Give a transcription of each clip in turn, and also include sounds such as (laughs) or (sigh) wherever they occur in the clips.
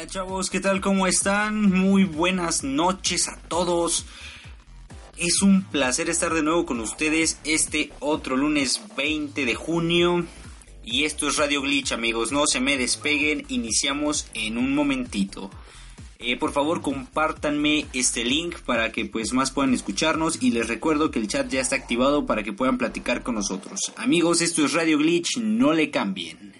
Hola chavos, ¿qué tal? ¿Cómo están? Muy buenas noches a todos. Es un placer estar de nuevo con ustedes este otro lunes 20 de junio. Y esto es Radio Glitch amigos, no se me despeguen, iniciamos en un momentito. Eh, por favor compártanme este link para que pues más puedan escucharnos y les recuerdo que el chat ya está activado para que puedan platicar con nosotros. Amigos, esto es Radio Glitch, no le cambien.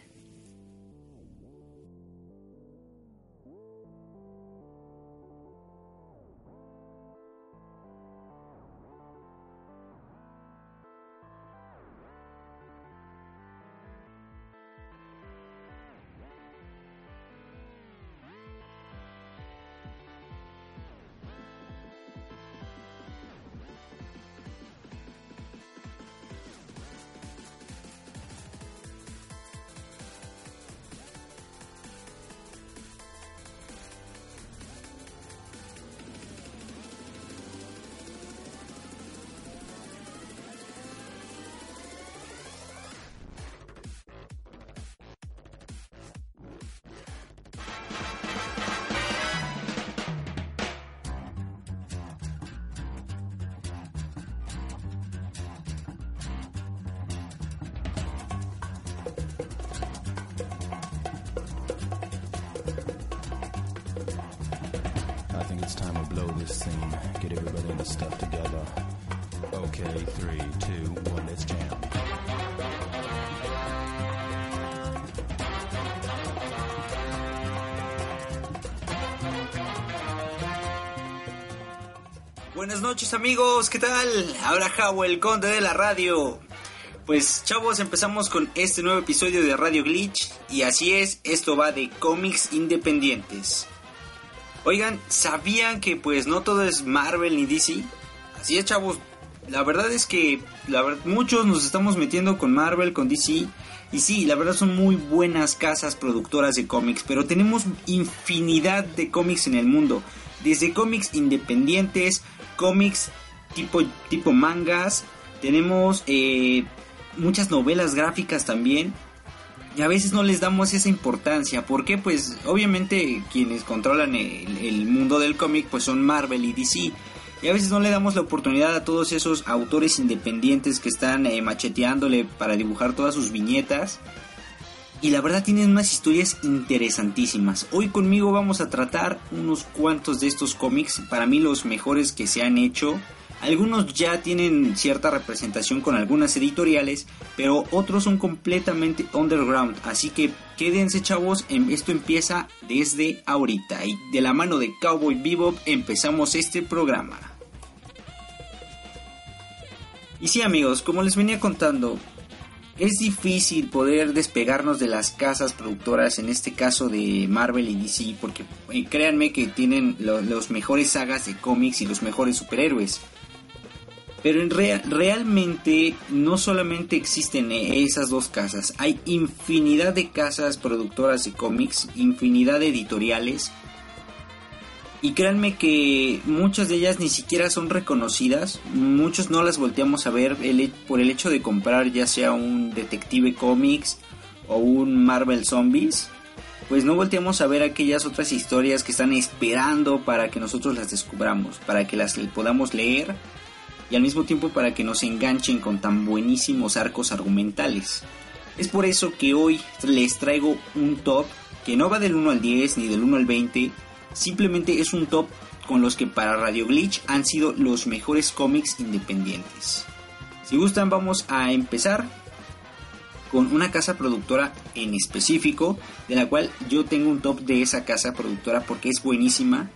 Buenas noches amigos, ¿qué tal? Ahora Javo, conde de la radio. Pues chavos, empezamos con este nuevo episodio de Radio Glitch y así es, esto va de cómics independientes. Oigan, ¿sabían que pues no todo es Marvel ni DC? Así es chavos, la verdad es que muchos nos estamos metiendo con Marvel, con DC y sí, la verdad son muy buenas casas productoras de cómics, pero tenemos infinidad de cómics en el mundo, desde cómics independientes, cómics tipo, tipo mangas, tenemos eh, muchas novelas gráficas también. Y a veces no les damos esa importancia. ¿Por qué? Pues obviamente quienes controlan el, el mundo del cómic pues son Marvel y DC. Y a veces no le damos la oportunidad a todos esos autores independientes que están eh, macheteándole para dibujar todas sus viñetas. Y la verdad tienen unas historias interesantísimas. Hoy conmigo vamos a tratar unos cuantos de estos cómics, para mí los mejores que se han hecho. Algunos ya tienen cierta representación con algunas editoriales, pero otros son completamente underground. Así que quédense chavos, em- esto empieza desde ahorita. Y de la mano de Cowboy Bebop empezamos este programa. Y sí amigos, como les venía contando, es difícil poder despegarnos de las casas productoras, en este caso de Marvel y DC, porque eh, créanme que tienen los mejores sagas de cómics y los mejores superhéroes. Pero en real, realmente no solamente existen esas dos casas, hay infinidad de casas productoras de cómics, infinidad de editoriales. Y créanme que muchas de ellas ni siquiera son reconocidas, muchos no las volteamos a ver por el hecho de comprar ya sea un Detective Comics o un Marvel Zombies, pues no volteamos a ver aquellas otras historias que están esperando para que nosotros las descubramos, para que las podamos leer y al mismo tiempo para que nos enganchen con tan buenísimos arcos argumentales. Es por eso que hoy les traigo un top que no va del 1 al 10 ni del 1 al 20, simplemente es un top con los que para Radio Glitch han sido los mejores cómics independientes. Si gustan vamos a empezar con una casa productora en específico, de la cual yo tengo un top de esa casa productora porque es buenísima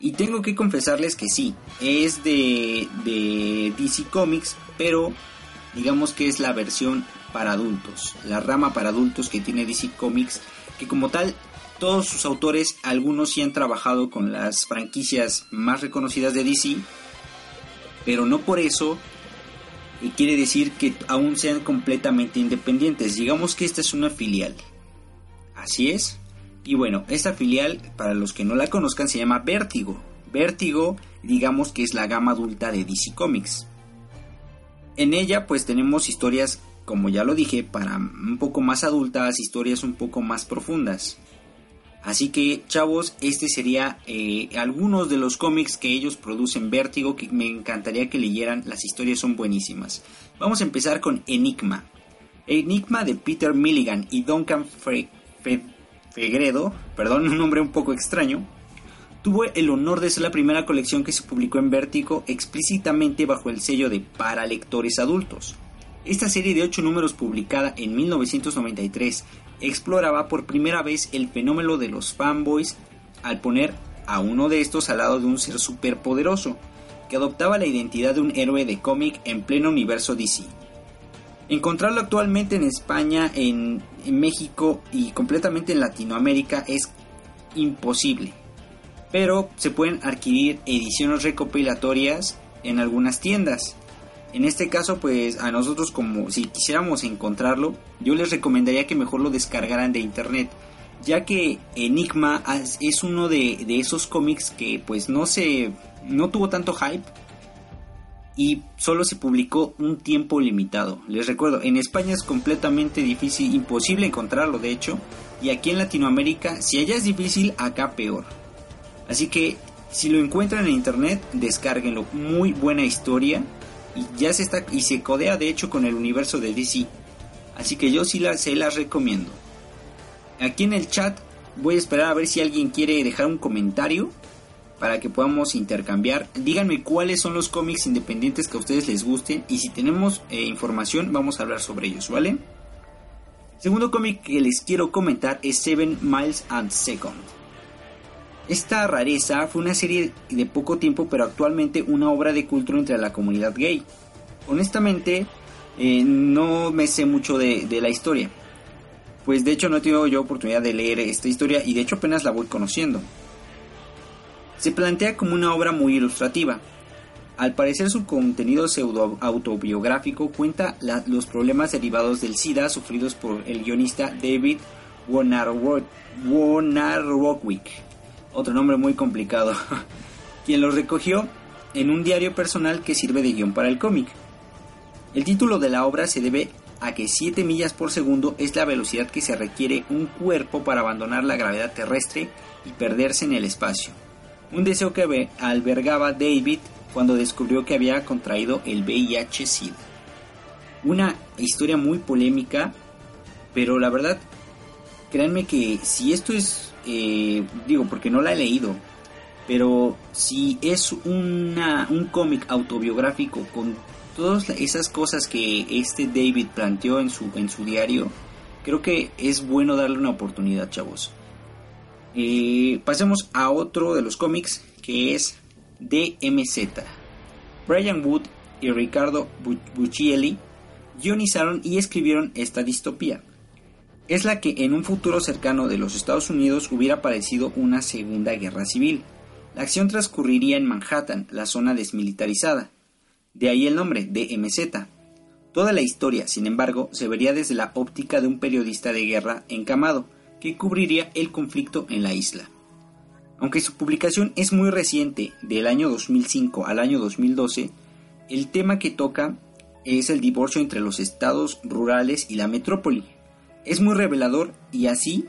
y tengo que confesarles que sí, es de, de DC Comics, pero digamos que es la versión para adultos, la rama para adultos que tiene DC Comics, que como tal todos sus autores, algunos sí han trabajado con las franquicias más reconocidas de DC, pero no por eso quiere decir que aún sean completamente independientes. Digamos que esta es una filial. Así es, y bueno, esta filial, para los que no la conozcan, se llama Vértigo. Vértigo, digamos que es la gama adulta de DC Comics. En ella pues tenemos historias, como ya lo dije, para un poco más adultas, historias un poco más profundas. Así que chavos, este sería eh, algunos de los cómics que ellos producen Vértigo que me encantaría que leyeran, las historias son buenísimas. Vamos a empezar con Enigma. Enigma de Peter Milligan y Duncan Fegredo, perdón, (laughs) un nombre un poco extraño, tuvo el honor de ser la primera colección que se publicó en Vértigo explícitamente bajo el sello de para lectores adultos. Esta serie de 8 números publicada en 1993 exploraba por primera vez el fenómeno de los fanboys al poner a uno de estos al lado de un ser superpoderoso, que adoptaba la identidad de un héroe de cómic en pleno universo DC. Encontrarlo actualmente en España, en, México y completamente en Latinoamérica es imposible. Pero se pueden adquirir ediciones recopilatorias en algunas tiendas. En este caso, pues a nosotros como si quisiéramos encontrarlo, yo les recomendaría que mejor lo descargaran de internet, ya que Enigma es uno de, esos cómics que pues no se no tuvo tanto hype y solo se publicó un tiempo limitado. Les recuerdo, en España es completamente difícil, imposible encontrarlo de hecho, y aquí en Latinoamérica, si allá es difícil, acá peor. Así que si lo encuentran en internet, descárguenlo. Muy buena historia y ya se está y se codea de hecho con el universo de DC. Así que yo sí la, se las recomiendo. Aquí en el chat voy a esperar a ver si alguien quiere dejar un comentario para que podamos intercambiar. Díganme cuáles son los cómics independientes que a ustedes les gusten y si tenemos eh, información vamos a hablar sobre ellos, ¿vale? Segundo cómic que les quiero comentar es Seven Miles and Second. Esta rareza fue una serie de poco tiempo pero actualmente una obra de culto entre la comunidad gay. Honestamente eh, no me sé mucho de, la historia. Pues de hecho no he tenido yo oportunidad de leer esta historia y de hecho apenas la voy conociendo se plantea como una obra muy ilustrativa. Al parecer su contenido pseudo autobiográfico cuenta los problemas derivados del SIDA sufridos por el guionista David Wonarowicz, otro nombre muy complicado, (laughs) quien los recogió en un diario personal que sirve de guion para el cómic. El título de la obra se debe a que 7 millas por segundo es la velocidad que se requiere un cuerpo para abandonar la gravedad terrestre y perderse en el espacio un deseo que albergaba David cuando descubrió que había contraído el VIH-Sida. Una historia muy polémica, pero la verdad, créanme que si esto es, eh, digo porque no la he leído, pero si es una, un cómic autobiográfico con todas esas cosas que este David planteó en su, en su diario, creo que es bueno darle una oportunidad, chavos. Y pasemos a otro de los cómics que es DMZ. Brian Wood y Ricardo Buccielli guionizaron y escribieron esta distopía. Es la que en un futuro cercano de los Estados Unidos hubiera parecido una segunda guerra civil. La acción transcurriría en Manhattan, la zona desmilitarizada. De ahí el nombre, DMZ. Toda la historia, sin embargo, se vería desde la óptica de un periodista de guerra encamado, que cubriría el conflicto en la isla. Aunque su publicación es muy reciente, del año 2005 al año 2012, el tema que toca es el divorcio entre los estados rurales y la metrópoli. Es muy revelador y así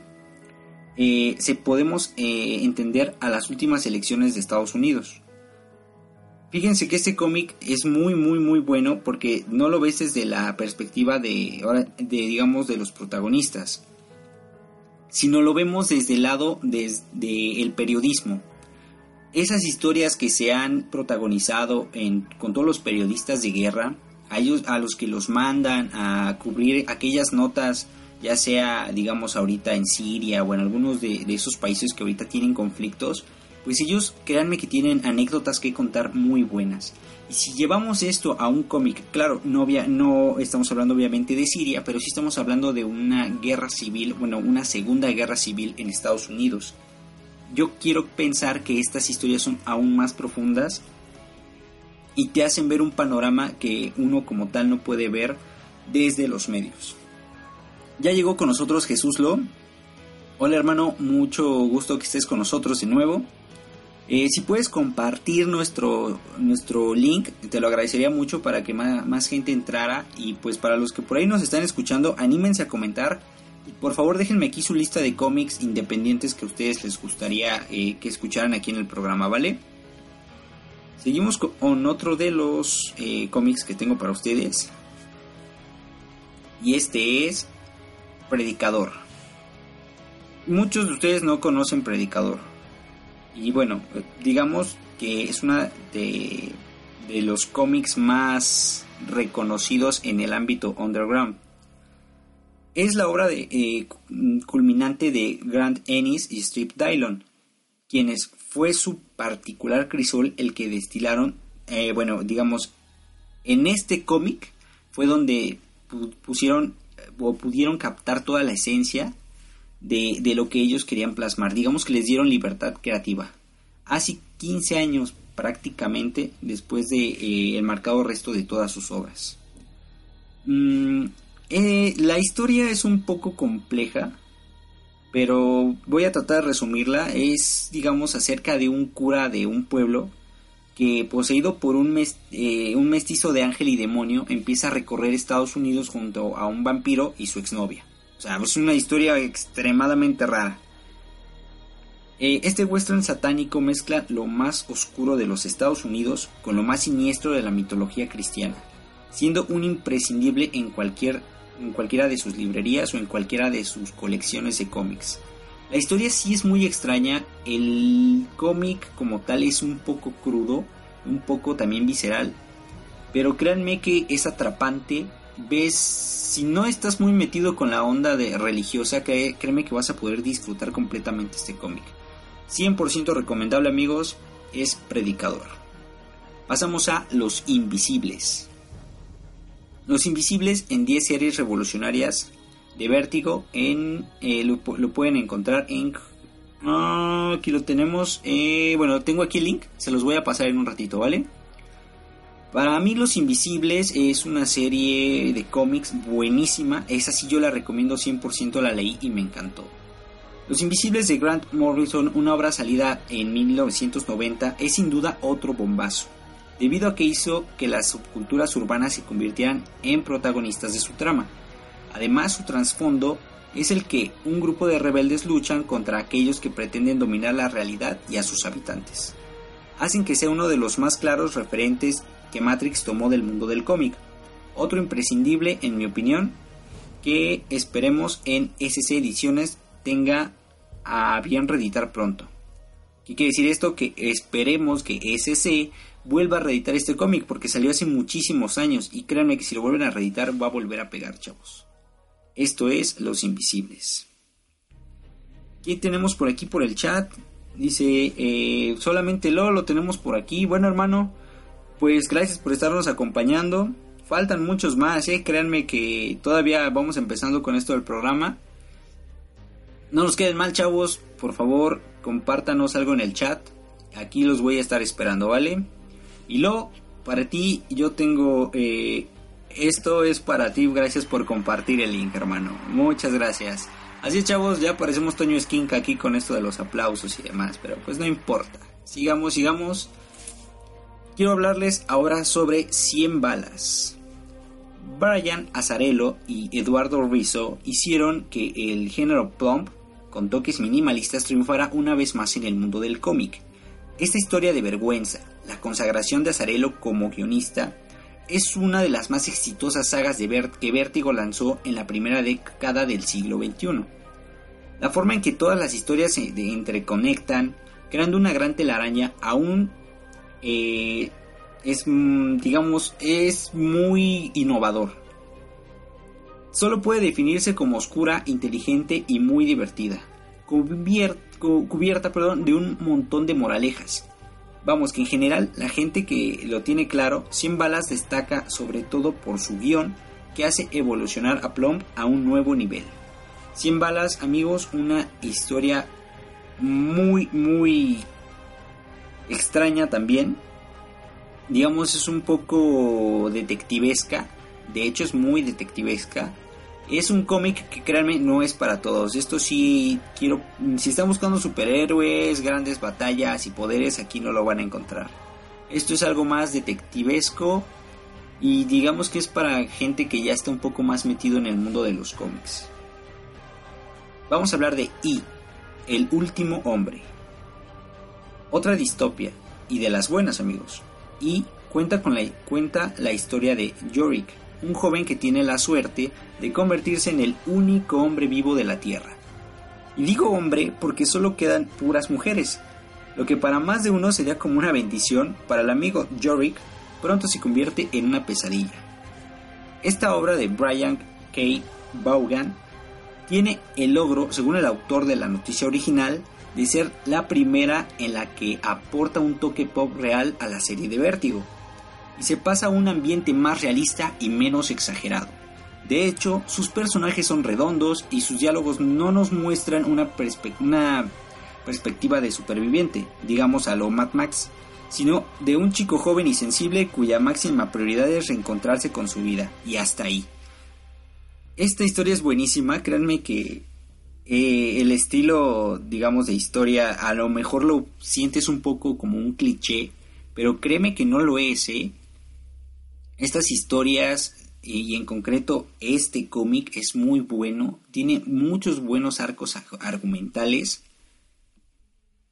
eh, se podemos eh, entender a las últimas elecciones de Estados Unidos. Fíjense que este cómic es muy muy muy bueno porque no lo ves desde la perspectiva de, de digamos de los protagonistas, sino lo vemos desde el lado desde el periodismo. Esas historias que se han protagonizado con todos los periodistas de guerra, a, ellos, a los que los mandan a cubrir aquellas notas, ya sea, digamos, ahorita en Siria o en algunos de, esos países que ahorita tienen conflictos, pues ellos créanme que tienen anécdotas que contar muy buenas. Y si llevamos esto a un cómic, claro, no, no estamos hablando obviamente de Siria, pero sí estamos hablando de una guerra civil, bueno, una segunda guerra civil en Estados Unidos. Yo quiero pensar que estas historias son aún más profundas y te hacen ver un panorama que uno como tal no puede ver desde los medios. Ya llegó con nosotros Jesús Lo. Hola hermano, mucho gusto que estés con nosotros de nuevo. Eh, si puedes compartir nuestro, nuestro link, te lo agradecería mucho para que más, gente entrara. Y pues para los que por ahí nos están escuchando, anímense a comentar. Por favor déjenme aquí su lista de cómics independientes que a ustedes les gustaría eh, que escucharan aquí en el programa, ¿vale? Seguimos con otro de los eh, cómics que tengo para ustedes. Y este es Predicador. Muchos de ustedes no conocen Predicador y bueno, digamos que es una de, los cómics más reconocidos en el ámbito underground. Es la obra de, eh, culminante de Grant Ennis y Strip Dylon, quienes fue su particular crisol el que destilaron, eh, bueno, digamos, en este cómic fue donde pusieron o pudieron captar toda la esencia de, lo que ellos querían plasmar. Digamos que les dieron libertad creativa. Hace 15 años prácticamente después de eh, el marcado resto de todas sus obras. Mm, eh, la historia es un poco compleja, pero voy a tratar de resumirla. Es, digamos, acerca de un cura de un pueblo que, poseído por un, eh, un mestizo de ángel y demonio, empieza a recorrer Estados Unidos junto a un vampiro y su exnovia. O sea, es una historia extremadamente rara. Eh, este western satánico mezcla lo más oscuro de los Estados Unidos con lo más siniestro de la mitología cristiana, siendo un imprescindible en, cualquier, en cualquiera de sus librerías o en cualquiera de sus colecciones de cómics. La historia sí es muy extraña, el cómic como tal es un poco crudo, un poco también visceral, pero créanme que es atrapante ves, si no estás muy metido con la onda de religiosa, créeme que vas a poder disfrutar completamente este cómic. 100% recomendable amigos, es Predicador. Pasamos a Los Invisibles. Los Invisibles en 10 series revolucionarias de Vértigo, en, eh, lo, pueden encontrar en... Ah, aquí lo tenemos. Eh, bueno, tengo aquí el link, se los voy a pasar en un ratito, ¿vale? Para mí Los Invisibles es una serie de cómics buenísima, esa sí yo la recomiendo 100%, la leí y me encantó. Los Invisibles de Grant Morrison, una obra salida en 1990, es sin duda otro bombazo, debido a que hizo que las subculturas urbanas se convirtieran en protagonistas de su trama. Además, su trasfondo es el que un grupo de rebeldes luchan contra aquellos que pretenden dominar la realidad y a sus habitantes. Hacen que sea uno de los más claros referentes que Matrix tomó del mundo del cómic. Otro imprescindible, en mi opinión, que esperemos en SC Ediciones tenga a bien reeditar pronto. ¿Qué quiere decir esto? Que esperemos que SC vuelva a reeditar este cómic porque salió hace muchísimos años y créanme que si lo vuelven a reeditar va a volver a pegar, chavos. Esto es Los Invisibles. ¿Qué tenemos por aquí por el chat? Dice, eh, solamente lo lo tenemos por aquí. Bueno, hermano, pues gracias por estarnos acompañando. Faltan muchos más, eh. Créanme que todavía vamos empezando con esto del programa. No nos queden mal, chavos. Por favor, compártanos algo en el chat. Aquí los voy a estar esperando, ¿vale? Y luego, para ti yo tengo... eh, esto es para ti, gracias por compartir el link, hermano. Muchas gracias. Así es, chavos, ya parecemos Toño Esquinca aquí con esto de los aplausos y demás, pero pues no importa. Sigamos, sigamos. Quiero hablarles ahora sobre 100 balas. Brian Azarello y Eduardo Rizzo hicieron que el género plump, con toques minimalistas, triunfara una vez más en el mundo del cómic. Esta historia de vergüenza, la consagración de Azarello como guionista, es una de las más exitosas sagas de que Vértigo lanzó en la primera década del siglo XXI. La forma en que todas las historias se entreconectan, creando una gran telaraña, aún eh, es, mm, digamos, es muy innovador. Solo puede definirse como oscura, inteligente y muy divertida, cubier- cu- cubierta perdón, de un montón de moralejas. Vamos, que en general la gente que lo tiene claro, 100 balas destaca sobre todo por su guion que hace evolucionar a Plump a un nuevo nivel. 100 balas, amigos, una historia muy, muy extraña también. Digamos, es un poco detectivesca. De hecho, es muy detectivesca. Es un cómic que créanme no es para todos. Esto sí quiero. Si están buscando superhéroes, grandes batallas y poderes, aquí no lo van a encontrar. Esto es algo más detectivesco. Y digamos que es para gente que ya está un poco más metido en el mundo de los cómics. Vamos a hablar de I, el último hombre. Otra distopia, y de las buenas amigos. Y cuenta con la, cuenta la historia de Yorick, un joven que tiene la suerte de convertirse en el único hombre vivo de la Tierra. Y digo hombre porque solo quedan puras mujeres, lo que para más de uno sería como una bendición, para el amigo Yorick pronto se convierte en una pesadilla. Esta obra de Brian K. Vaughan tiene el logro, según el autor de la noticia original, de ser la primera en la que aporta un toque pop real a la serie de Vértigo, y se pasa a un ambiente más realista y menos exagerado. De hecho, sus personajes son redondos y sus diálogos no nos muestran una, perspe- una perspectiva de superviviente, digamos a lo Mad Max, sino de un chico joven y sensible cuya máxima prioridad es reencontrarse con su vida, y hasta ahí. Esta historia es buenísima, créanme que eh, el estilo, digamos, de historia, a lo mejor lo sientes un poco como un cliché, pero créeme que no lo es, ¿eh? Estas historias, y en concreto este cómic, es muy bueno, tiene muchos buenos arcos ar- argumentales.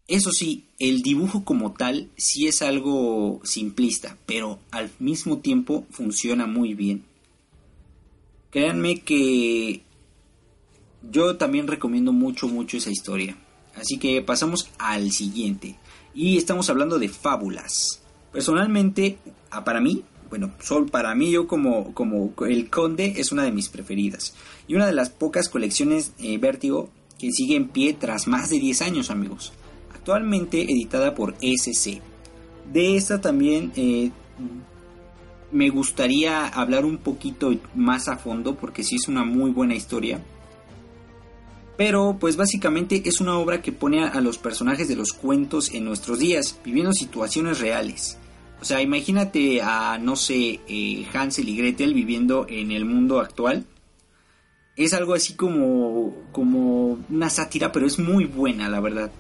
Eso sí, el dibujo como tal sí es algo simplista, pero al mismo tiempo funciona muy bien. Créanme que yo también recomiendo mucho, mucho esa historia. Así que pasamos al siguiente. Y estamos hablando de fábulas. Personalmente, para mí, bueno, solo para mí, yo como, como el Conde es una de mis preferidas. Y una de las pocas colecciones eh, Vértigo que sigue en pie tras más de 10 años, amigos. Actualmente editada por SC. De esta también eh, me gustaría hablar un poquito más a fondo porque sí es una muy buena historia. Pero pues básicamente es una obra que pone a los personajes de los cuentos en nuestros días, viviendo situaciones reales. O sea, imagínate a, no sé, eh, Hansel y Gretel viviendo en el mundo actual. Es algo así como, como una sátira, pero es muy buena, la verdad.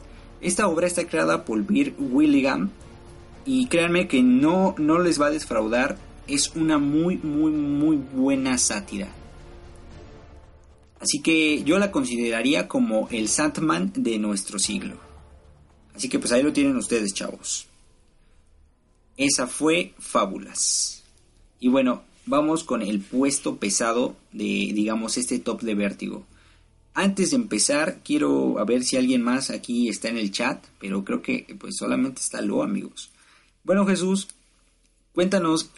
Esta obra está creada por Bill Willingham y créanme que no, no les va a defraudar. Es una muy, muy, muy buena sátira. Así que yo la consideraría como el Sandman de nuestro siglo. Así que pues ahí lo tienen ustedes, chavos. Esa fue Fábulas. Y bueno, vamos con el puesto pesado de, digamos, este top de vértigo. Antes de empezar, quiero a ver si alguien más aquí está en el chat, pero creo que pues solamente está Lo, amigos. Bueno, Jesús, cuéntanos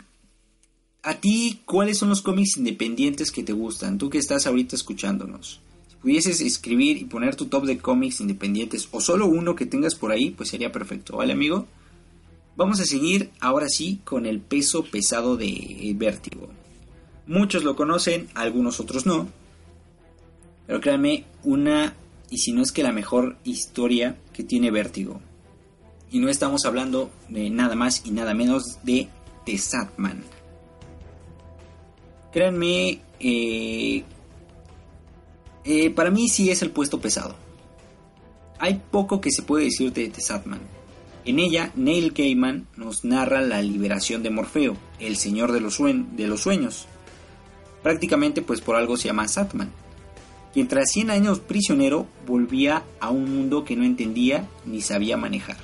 a ti, ¿cuáles son los cómics independientes que te gustan? Tú que estás ahorita escuchándonos. Si pudieses escribir y poner tu top de cómics independientes o solo uno que tengas por ahí, pues sería perfecto, ¿vale, amigo? Vamos a seguir ahora sí con el peso pesado de Vértigo. Muchos lo conocen, algunos otros no. Pero créanme, una, y si no es que la mejor historia que tiene Vértigo. Y no estamos hablando de nada más y nada menos de The Satman. Créanme, eh, eh, para mí sí es el puesto pesado. Hay poco que se puede decir de The Satman. En ella, Neil Gaiman nos narra la liberación de Morfeo, el señor de los, sueños. Prácticamente pues por algo se llama Satman quien tras 100 años prisionero volvía a un mundo que no entendía ni sabía manejar.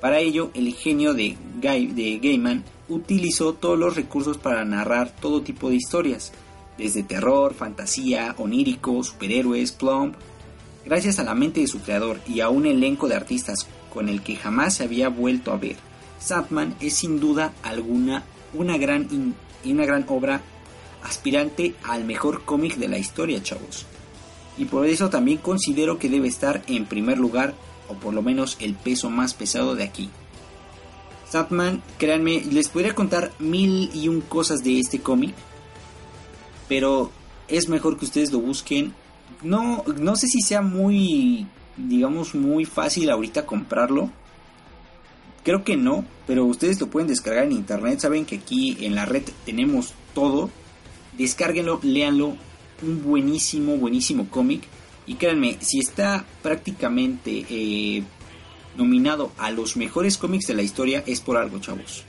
Para ello, el genio de, de Gaiman utilizó todos los recursos para narrar todo tipo de historias, desde terror, fantasía, onírico, superhéroes, plump. Gracias a la mente de su creador y a un elenco de artistas con el que jamás se había vuelto a ver, Sandman es sin duda alguna una gran, una gran obra aspirante al mejor cómic de la historia, chavos y por eso también considero que debe estar en primer lugar o por lo menos el peso más pesado de aquí. Satman, créanme, les podría contar mil y un cosas de este cómic, pero es mejor que ustedes lo busquen. No, no sé si sea muy, digamos, muy fácil ahorita comprarlo. Creo que no, pero ustedes lo pueden descargar en internet. Saben que aquí en la red tenemos todo. Descárguenlo, léanlo, un buenísimo, buenísimo cómic. Y créanme, si está prácticamente eh, nominado a los mejores cómics de la historia, es por algo, chavos.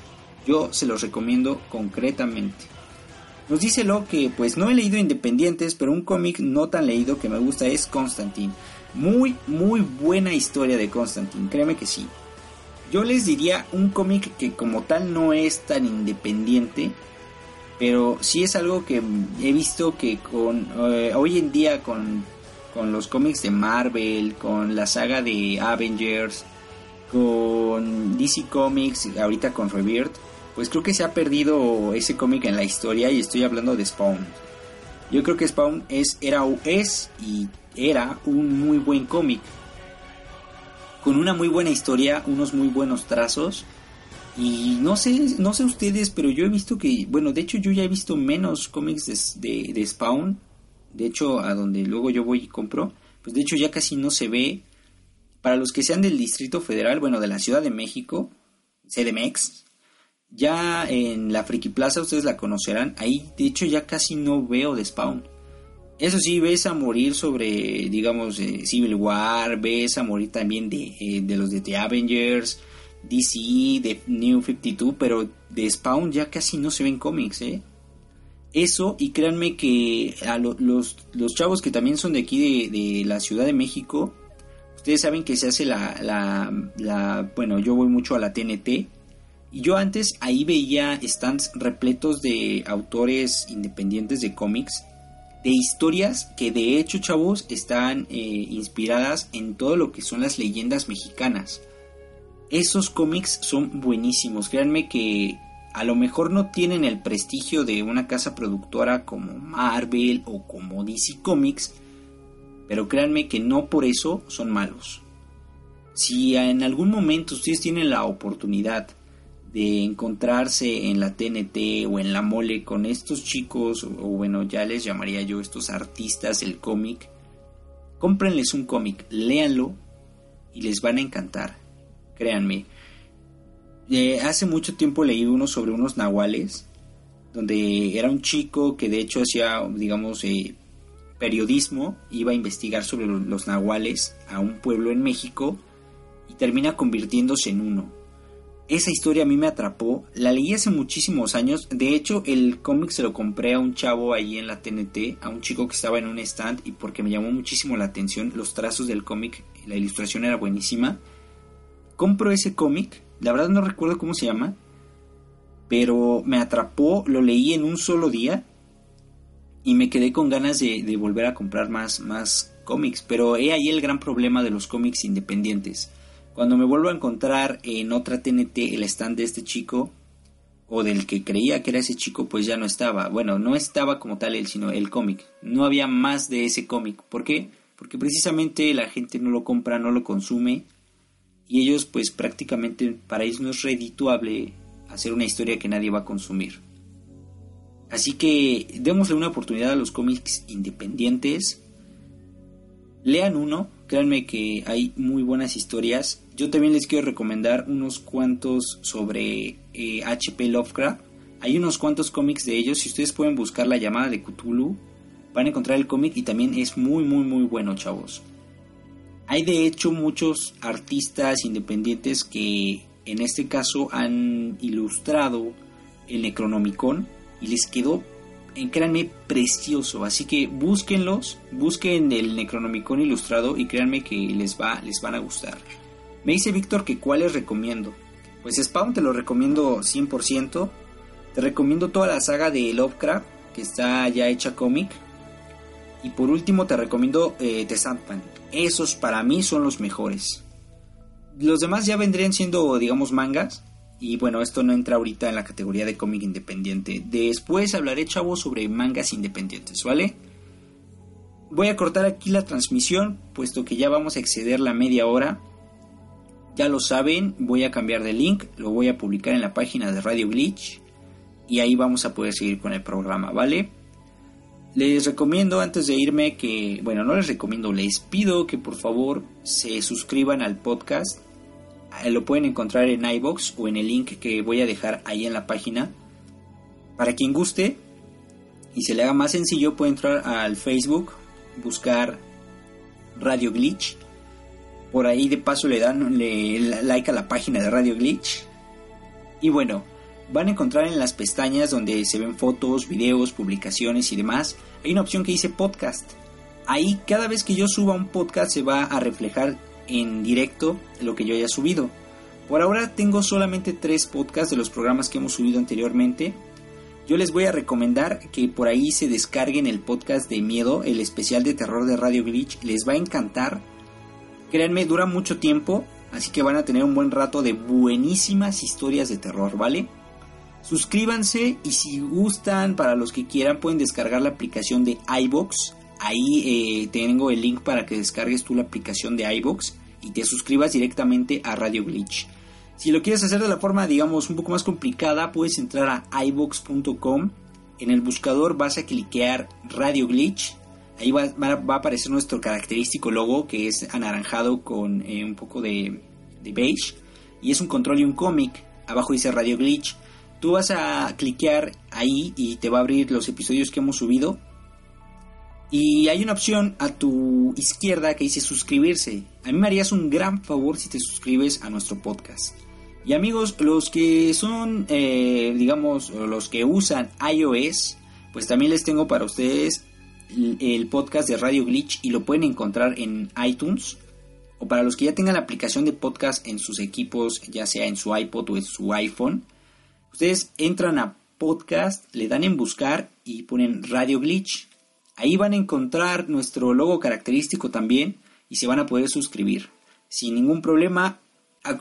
Yo se los recomiendo concretamente. Nos dice lo que pues no he leído Independientes, pero un cómic no tan leído que me gusta es Constantine. Muy, muy buena historia de Constantine, créeme que sí. Yo les diría un cómic que como tal no es tan independiente, pero sí es algo que he visto que con eh, hoy en día con, los cómics de Marvel, con la saga de Avengers, con DC Comics, ahorita con Rebirth, pues creo que se ha perdido ese cómic en la historia y estoy hablando de Spawn. Yo creo que Spawn es, era, es y era un muy buen cómic. Con una muy buena historia, unos muy buenos trazos y no sé, no sé ustedes, pero yo he visto que, bueno, de hecho yo ya he visto menos cómics de, de, Spawn. De hecho, a donde luego yo voy y compro, pues de hecho ya casi no se ve. Para los que sean del Distrito Federal, bueno, de la Ciudad de México, CDMX, ya en la Friki Plaza ustedes la conocerán. Ahí, de hecho, ya casi no veo de Spawn. Eso sí, ves a morir sobre, digamos, Civil War, ves a morir también de, eh, de los de The Avengers, DC, de New 52, pero de Spawn ya casi no se ven cómics, ¿eh? Eso, y créanme que a los, los, chavos que también son de aquí de, la Ciudad de México, ustedes saben que se hace la, la, la, bueno, yo voy mucho a la TNT, y yo antes ahí veía stands repletos de autores independientes de cómics, de historias que de hecho, chavos, están eh, inspiradas en todo lo que son las leyendas mexicanas esos cómics son buenísimos. Créanme que a lo mejor no tienen el prestigio de una casa productora como Marvel o como DC Comics, pero créanme que no por eso son malos. Si en algún momento ustedes tienen la oportunidad de encontrarse en la TNT o en la mole con estos chicos, o, bueno, ya les llamaría yo estos artistas el cómic, cómprenles un cómic, léanlo y les van a encantar créanme. Eh, hace mucho tiempo leí uno sobre unos nahuales, donde era un chico que de hecho hacía, digamos, eh, periodismo, iba a investigar sobre los nahuales a un pueblo en México y termina convirtiéndose en uno. Esa historia a mí me atrapó, la leí hace muchísimos años, de hecho el cómic se lo compré a un chavo ahí en la TNT, a un chico que estaba en un stand y porque me llamó muchísimo la atención los trazos del cómic, la ilustración era buenísima compro ese cómic, la verdad no recuerdo cómo se llama, pero me atrapó, lo leí en un solo día y me quedé con ganas de, volver a comprar más, más cómics. Pero he ahí el gran problema de los cómics independientes. Cuando me vuelvo a encontrar en otra TNT el stand de este chico, o del que creía que era ese chico, pues ya no estaba. Bueno, no estaba como tal él, sino el cómic. No había más de ese cómic. ¿Por qué? Porque precisamente la gente no lo compra, no lo consume y ellos pues prácticamente para ellos no es redituable hacer una historia que nadie va a consumir. Así que démosle una oportunidad a los cómics independientes. Lean uno, créanme que hay muy buenas historias. Yo también les quiero recomendar unos cuantos sobre H.P. Lovecraft. Hay unos cuantos cómics de ellos. Si ustedes pueden buscar La llamada de Cthulhu, van a encontrar el cómic y también es muy, muy, muy bueno, chavos. Hay de hecho muchos artistas independientes que en este caso han ilustrado el Necronomicon y les quedó, eh, créanme, precioso. Así que búsquenlos, busquen el Necronomicon ilustrado y créanme que les, va, les van a gustar. Me dice Víctor que cuáles recomiendo. Pues Spawn te lo recomiendo 100%. Te recomiendo toda la saga de Lovecraft, que está ya hecha cómic. Y por último te recomiendo eh, The Sandman. Esos para mí son los mejores. Los demás ya vendrían siendo, digamos, mangas. Y bueno, esto no entra ahorita en la categoría de cómic independiente. Después hablaré, chavos, sobre mangas independientes, ¿vale? Voy a cortar aquí la transmisión, puesto que ya vamos a exceder la media hora. Ya lo saben, voy a cambiar de link, lo voy a publicar en la página de Radio Glitch. Y ahí vamos a poder seguir con el programa, ¿vale? Les recomiendo antes de irme que, bueno, no les recomiendo, les pido que por favor se suscriban al podcast lo pueden encontrar en iBox o en el link que voy a dejar ahí en la página. Para quien guste y se le haga más sencillo, puede entrar al Facebook, buscar Radio Glitch. Por ahí de paso le dan like a la página de Radio Glitch. Y bueno, van a encontrar en las pestañas donde se ven fotos, videos, publicaciones y demás, hay una opción que dice podcast. Ahí cada vez que yo suba un podcast se va a reflejar en directo lo que yo haya subido. Por ahora tengo solamente tres podcasts de los programas que hemos subido anteriormente. Yo les voy a recomendar que por ahí se descarguen el podcast de miedo, el especial de terror de Radio Glitch. Les va a encantar. Créanme, dura mucho tiempo, así que van a tener un buen rato de buenísimas historias de terror, ¿vale? Suscríbanse y si gustan, para los que quieran, pueden descargar la aplicación de iBox. Ahí eh, tengo el link para que descargues tú la aplicación de iBox y te suscribas directamente a Radio Glitch. Si lo quieres hacer de la forma, digamos, un poco más complicada, puedes entrar a iBox.com. En el buscador vas a cliquear Radio Glitch. Ahí va, a aparecer nuestro característico logo que es anaranjado con eh, un poco de, de beige. Y es un control y un cómic. Abajo dice Radio Glitch. Tú vas a cliquear ahí y te va a abrir los episodios que hemos subido y hay una opción a tu izquierda que dice suscribirse. A mí me harías un gran favor si te suscribes a nuestro podcast. Y amigos, los que son, eh, digamos, los que usan iOS, pues también les tengo para ustedes el podcast de Radio Glitch y lo pueden encontrar en iTunes. O para los que ya tengan la aplicación de podcast en sus equipos, ya sea en su iPod o en su iPhone, ustedes entran a podcast, le dan en buscar y ponen Radio Glitch Ahí van a encontrar nuestro logo característico también y se van a poder suscribir. Sin ningún problema.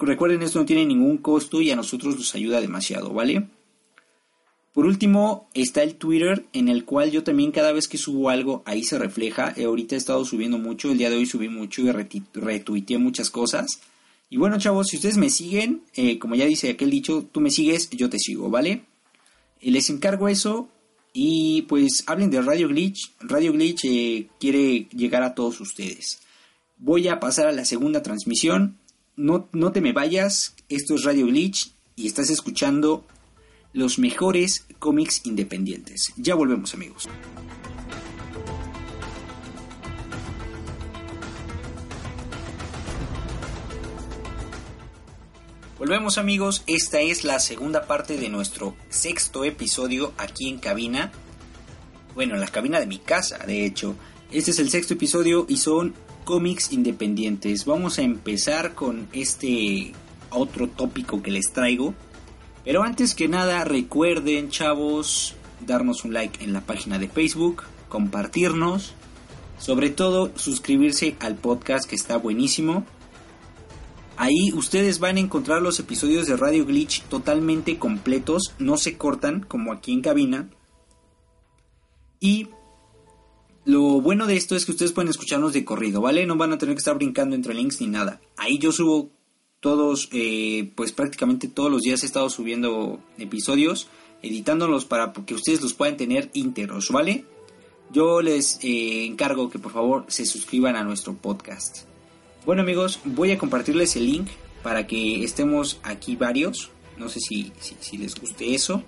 Recuerden, esto no tiene ningún costo y a nosotros nos ayuda demasiado, ¿vale? Por último, está el Twitter, en el cual yo también cada vez que subo algo, ahí se refleja. Eh, ahorita he estado subiendo mucho, el día de hoy subí mucho y retuiteé muchas cosas. Y bueno, chavos, si ustedes me siguen, eh, como ya dice aquel dicho, tú me sigues, yo te sigo, ¿vale? Eh, les encargo eso, y pues hablen de Radio Glitch. Radio Glitch eh, quiere llegar a todos ustedes. Voy a pasar a la segunda transmisión. No, no te me vayas. Esto es Radio Glitch y estás escuchando los mejores cómics independientes. Ya volvemos amigos. Volvemos amigos, esta es la segunda parte de nuestro sexto episodio aquí en cabina. Bueno, en la cabina de mi casa, de hecho. Este es el sexto episodio y son cómics independientes. Vamos a empezar con este otro tópico que les traigo. Pero antes que nada, recuerden, chavos, darnos un like en la página de Facebook, compartirnos, sobre todo suscribirse al podcast que está buenísimo. Ahí ustedes van a encontrar los episodios de Radio Glitch totalmente completos, no se cortan como aquí en cabina. Y lo bueno de esto es que ustedes pueden escucharnos de corrido, ¿vale? No van a tener que estar brincando entre links ni nada. Ahí yo subo todos, eh, pues prácticamente todos los días he estado subiendo episodios, editándolos para que ustedes los puedan tener íntegros, ¿vale? Yo les eh, encargo que por favor se suscriban a nuestro podcast. Bueno amigos, voy a compartirles el link para que estemos aquí varios. No sé si, les guste eso.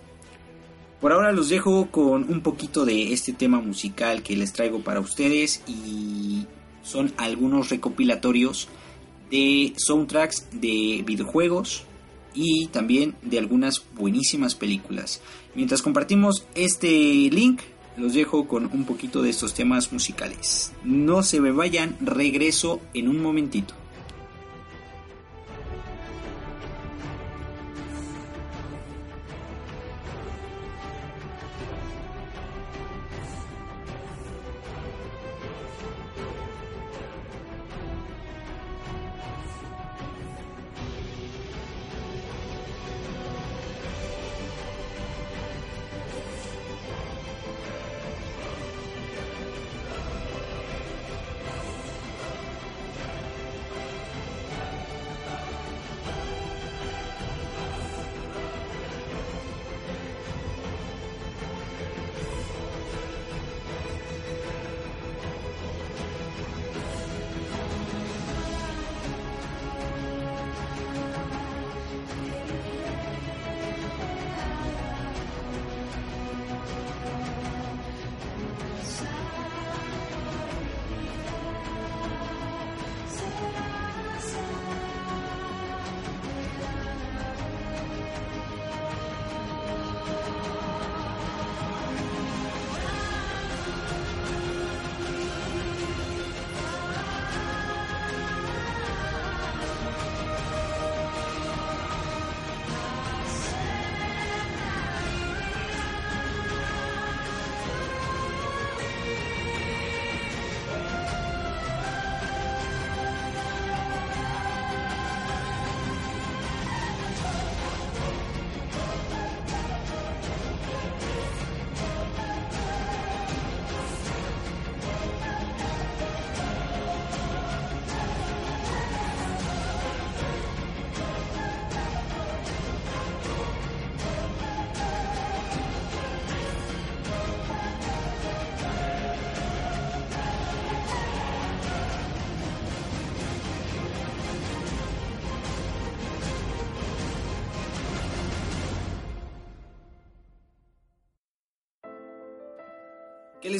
Por ahora los dejo con un poquito de este tema musical que les traigo para ustedes y son algunos recopilatorios de soundtracks de videojuegos y también de algunas buenísimas películas. Mientras compartimos este link, los dejo con un poquito de estos temas musicales. No se me vayan, regreso en un momentito.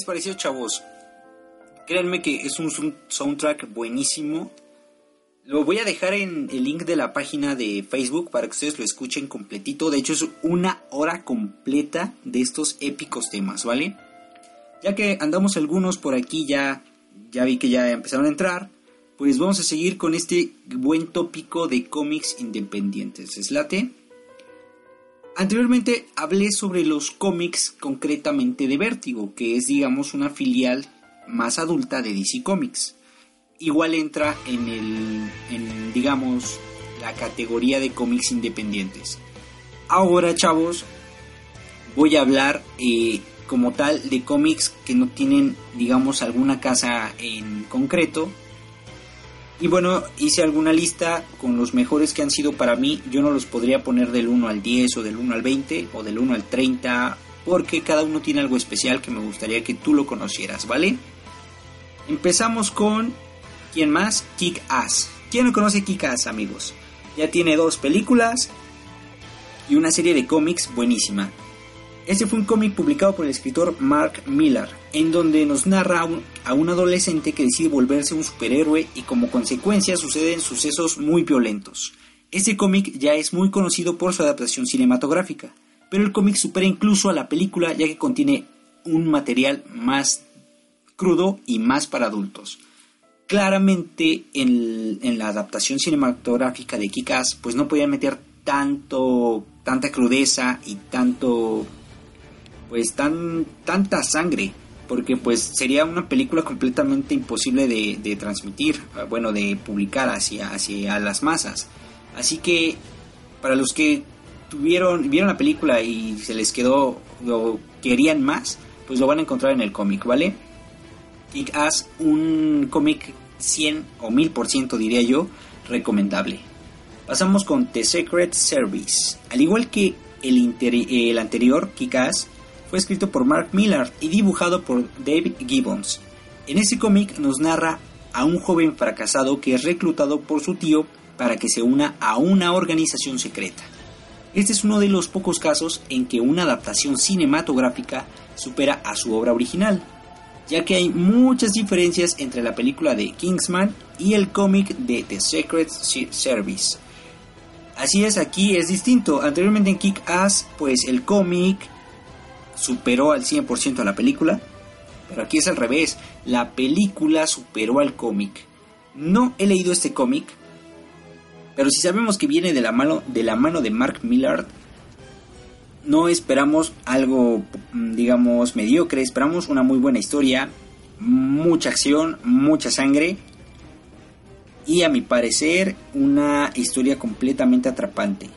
Les pareció, chavos? Créanme que es un soundtrack buenísimo. Lo voy a dejar en el link de la página de Facebook para que ustedes lo escuchen completito. De hecho, es una hora completa de estos épicos temas, ¿vale? Ya que andamos algunos por aquí, ya, ya vi que ya empezaron a entrar. Pues vamos a seguir con este buen tópico de cómics independientes. ¿Es? Anteriormente hablé sobre los cómics concretamente de Vértigo, que es digamos una filial más adulta de DC Comics. Igual entra en el en, digamos la categoría de cómics independientes. Ahora, chavos, voy a hablar eh, como tal de cómics que no tienen, digamos, alguna casa en concreto, y bueno, hice alguna lista con los mejores que han sido para mí. Yo no los podría poner del 1 al 10 o del 1 al 20 o del 1 al 30 porque cada uno tiene algo especial que me gustaría que tú lo conocieras, ¿vale? Empezamos con... ¿Quién más? Kick Ass. ¿Quién no conoce Kick Ass, amigos? Ya tiene dos películas y una serie de cómics buenísima. Este fue un cómic publicado por el escritor Mark Millar, en donde nos narra a un, adolescente que decide volverse un superhéroe y como consecuencia suceden sucesos muy violentos. Este cómic ya es muy conocido por su adaptación cinematográfica, pero el cómic supera incluso a la película ya que contiene un material más crudo y más para adultos. Claramente en, la adaptación cinematográfica de Kikas pues no podían meter tanto tanta crudeza y tanto pues tan tanta sangre porque pues sería una película completamente imposible de, transmitir eh, bueno de publicar hacia hacia las masas. Así que para los que tuvieron vieron la película y se les quedó o querían más pues lo van a encontrar en el cómic vale y haz un cómic 100 o 1000% diría yo recomendable. Pasamos con The Secret Service. Al igual que el, el anterior Kick-Ass fue escrito por Mark Millar y dibujado por David Gibbons. En ese cómic nos narra a un joven fracasado que es reclutado por su tío para que se una a una organización secreta. Este es uno de los pocos casos en que una adaptación cinematográfica supera a su obra original, ya que hay muchas diferencias entre la película de Kingsman y el cómic de The Secret Service. Así es, aquí es distinto. Anteriormente en Kick-Ass, pues el cómic superó al 100% a la película, pero aquí es al revés, la película superó al cómic. No he leído este cómic, pero si sabemos que viene de la mano de, la mano de Mark Millard, no esperamos algo, mm, digamos, mediocre, esperamos una muy buena historia, mucha acción, mucha sangre y a mi parecer una historia completamente atrapante.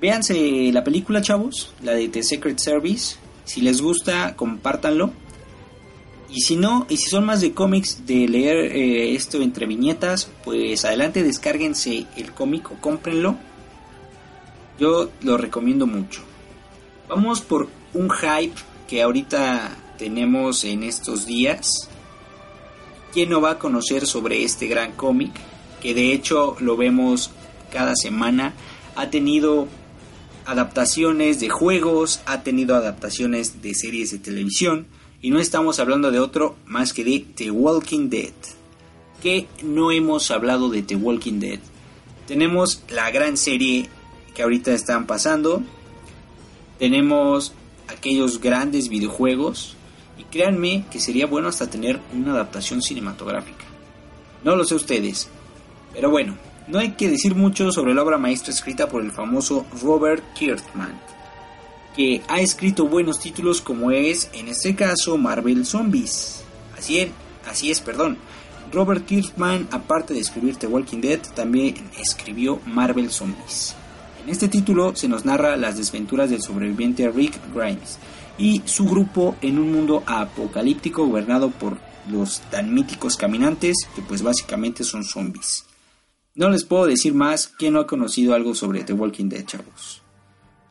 Véanse la película, chavos, la de The Secret Service. Si les gusta, compártanlo. Y si no, y si son más de cómics, de leer eh, esto entre viñetas, pues adelante descárguense el cómic o cómprenlo. Yo lo recomiendo mucho. Vamos por un hype que ahorita tenemos en estos días. ¿Quién no va a conocer sobre este gran cómic? Que de hecho lo vemos cada semana. Ha tenido adaptaciones de juegos, ha tenido adaptaciones de series de televisión. Y no estamos hablando de otro más que de The Walking Dead. Que no hemos hablado de The Walking Dead. Tenemos la gran serie que ahorita están pasando, tenemos aquellos grandes videojuegos y créanme que sería bueno hasta tener una adaptación cinematográfica. No lo sé ustedes, pero bueno, no hay que decir mucho sobre la obra maestra escrita por el famoso Robert Kirkman, que ha escrito buenos títulos como es, en este caso, Marvel Zombies. Así es, así es, perdón. Robert Kirkman, aparte de escribir The Walking Dead, también escribió Marvel Zombies. En este título se nos narra las desventuras del sobreviviente Rick Grimes y su grupo en un mundo apocalíptico gobernado por los tan míticos caminantes que pues básicamente son zombies. No les puedo decir más que no ha conocido algo sobre The Walking Dead, chavos.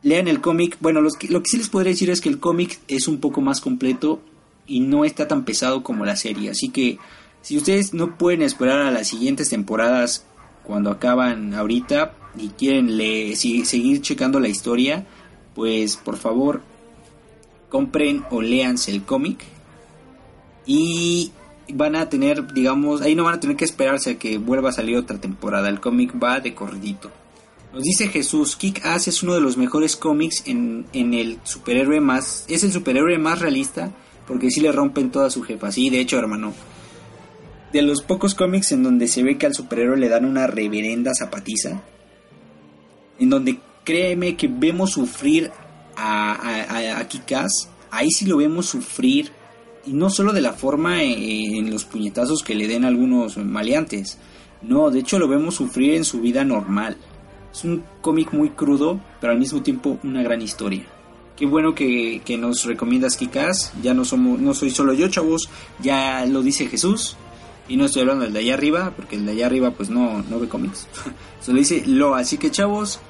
Lean el cómic, bueno, lo que, sí les podría decir es que el cómic es un poco más completo y no está tan pesado como la serie, así que si ustedes no pueden esperar a las siguientes temporadas cuando acaban ahorita, y quieren seguir checando la historia, pues por favor compren o leanse el cómic. Y van a tener, digamos, ahí no van a tener que esperarse a que vuelva a salir otra temporada. El cómic va de corridito. Nos dice Jesús, Kick Ass es uno de los mejores cómics en, en, el superhéroe más, es el superhéroe más realista porque si le rompen toda su jefa. Sí, de hecho, hermano. De los pocos cómics en donde se ve que al superhéroe le dan una reverenda zapatiza, en donde créeme que vemos sufrir a, a, a Kikaz, ahí sí lo vemos sufrir, y no solo de la forma en, los puñetazos que le den algunos maleantes, no, de hecho lo vemos sufrir en su vida normal. Es un cómic muy crudo, pero al mismo tiempo una gran historia. Qué bueno que, que nos recomiendas Kikaz, ya no somos, no soy solo yo chavos, ya lo dice Jesús, y no estoy hablando del de allá arriba, porque el de allá arriba pues no, no ve cómics. (laughs) Solo dice lo. Así que chavos,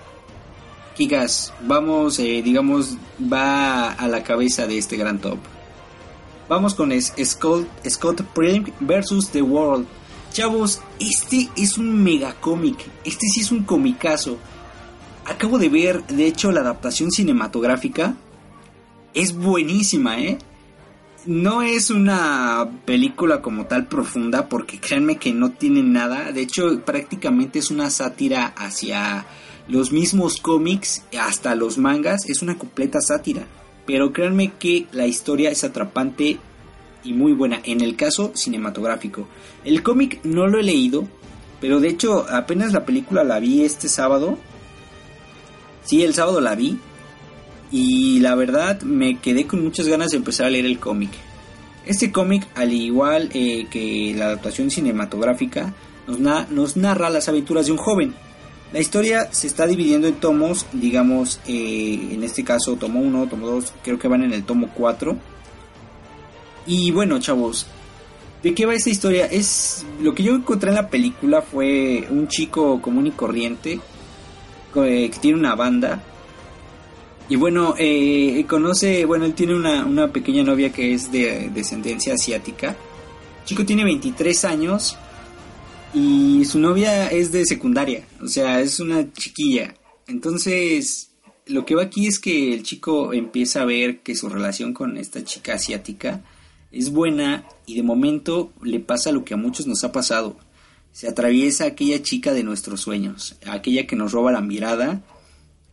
Kikas, vamos, eh, digamos, va a la cabeza de este gran top. Vamos con Scott, Scott Pilgrim versus The World. Chavos, este es un mega cómic. Este sí es un comicazo. Acabo de ver, de hecho, la adaptación cinematográfica. Es buenísima, ¿eh? no es una película como tal profunda porque créanme que no tiene nada. De hecho, prácticamente es una sátira hacia los mismos cómics, hasta los mangas. Es una completa sátira. Pero créanme que la historia es atrapante y muy buena. En el caso cinematográfico. El cómic no lo he leído. Pero de hecho apenas la película la vi este sábado. Sí, el sábado la vi. Y la verdad me quedé con muchas ganas de empezar a leer el cómic. Este cómic, al igual eh, que la adaptación cinematográfica, nos, narra las aventuras de un joven. La historia se está dividiendo en tomos, digamos, eh, en este caso tomo 1, tomo 2, creo que van en el tomo 4. Y bueno, chavos, ¿de qué va esta historia? Es lo que yo encontré en la película fue un chico común y corriente eh, que tiene una banda y bueno, eh, conoce, bueno, él tiene una, pequeña novia que es de descendencia asiática. El chico tiene 23 años y su novia es de secundaria, o sea, es una chiquilla. Entonces, lo que va aquí es que el chico empieza a ver que su relación con esta chica asiática es buena y de momento le pasa lo que a muchos nos ha pasado. Se atraviesa aquella chica de nuestros sueños, aquella que nos roba la mirada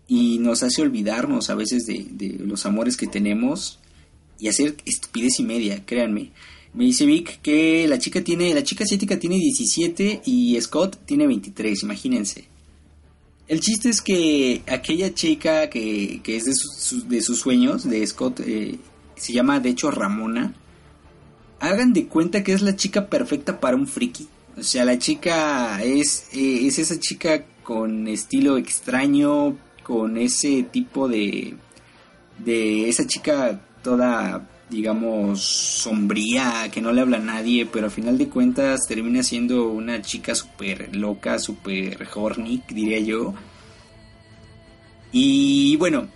y nos hace olvidarnos a veces de, de los amores que tenemos y hacer estupidez y media, créanme. Me dice Vic que la chica tiene, la chica asiática tiene 17 y Scott tiene 23, imagínense. El chiste es que aquella chica que, que es de, sus- sueños, de Scott, eh, se llama de hecho Ramona. Hagan de cuenta que es la chica perfecta para un friki. O sea, la chica es, eh, es esa chica con estilo extraño, con ese tipo de... de esa chica toda, digamos, sombría, que no le habla a nadie, pero al final de cuentas termina siendo una chica súper loca, súper horny, diría yo. Y bueno,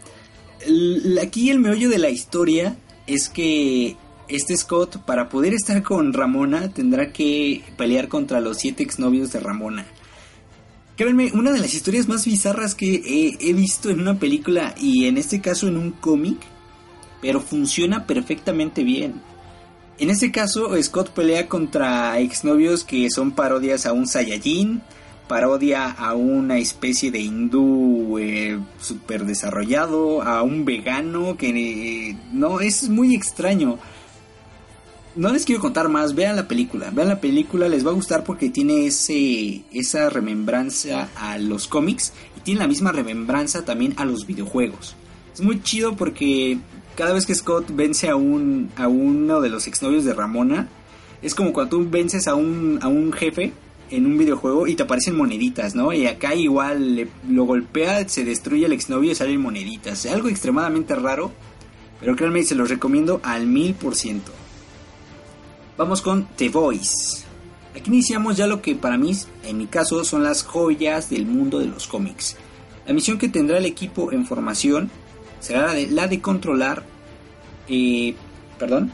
aquí el meollo de la historia es que este Scott, para poder estar con Ramona, tendrá que pelear contra los siete exnovios de Ramona. Créanme, una de las historias más bizarras que he visto en una película y en este caso en un cómic, pero funciona perfectamente bien. En este caso, Scott pelea contra exnovios que son parodias a un Saiyajin, parodia a una especie de hindú eh, super desarrollado, a un vegano que eh, no es muy extraño. No les quiero contar más, vean la película, vean la película, les va a gustar porque tiene ese esa remembranza a los cómics y tiene la misma remembranza también a los videojuegos. Es muy chido porque cada vez que Scott vence a un a uno de los exnovios de Ramona, es como cuando tú vences a un a un jefe en un videojuego y te aparecen moneditas, ¿no? Y acá igual le- lo golpea, se destruye el exnovio y salen moneditas. Algo extremadamente raro, pero créanme, se los recomiendo al mil por ciento. Vamos con The Voice. Aquí iniciamos ya lo que para mí, en mi caso, son las joyas del mundo de los cómics. La misión que tendrá el equipo en formación será la de, la de controlar, perdón,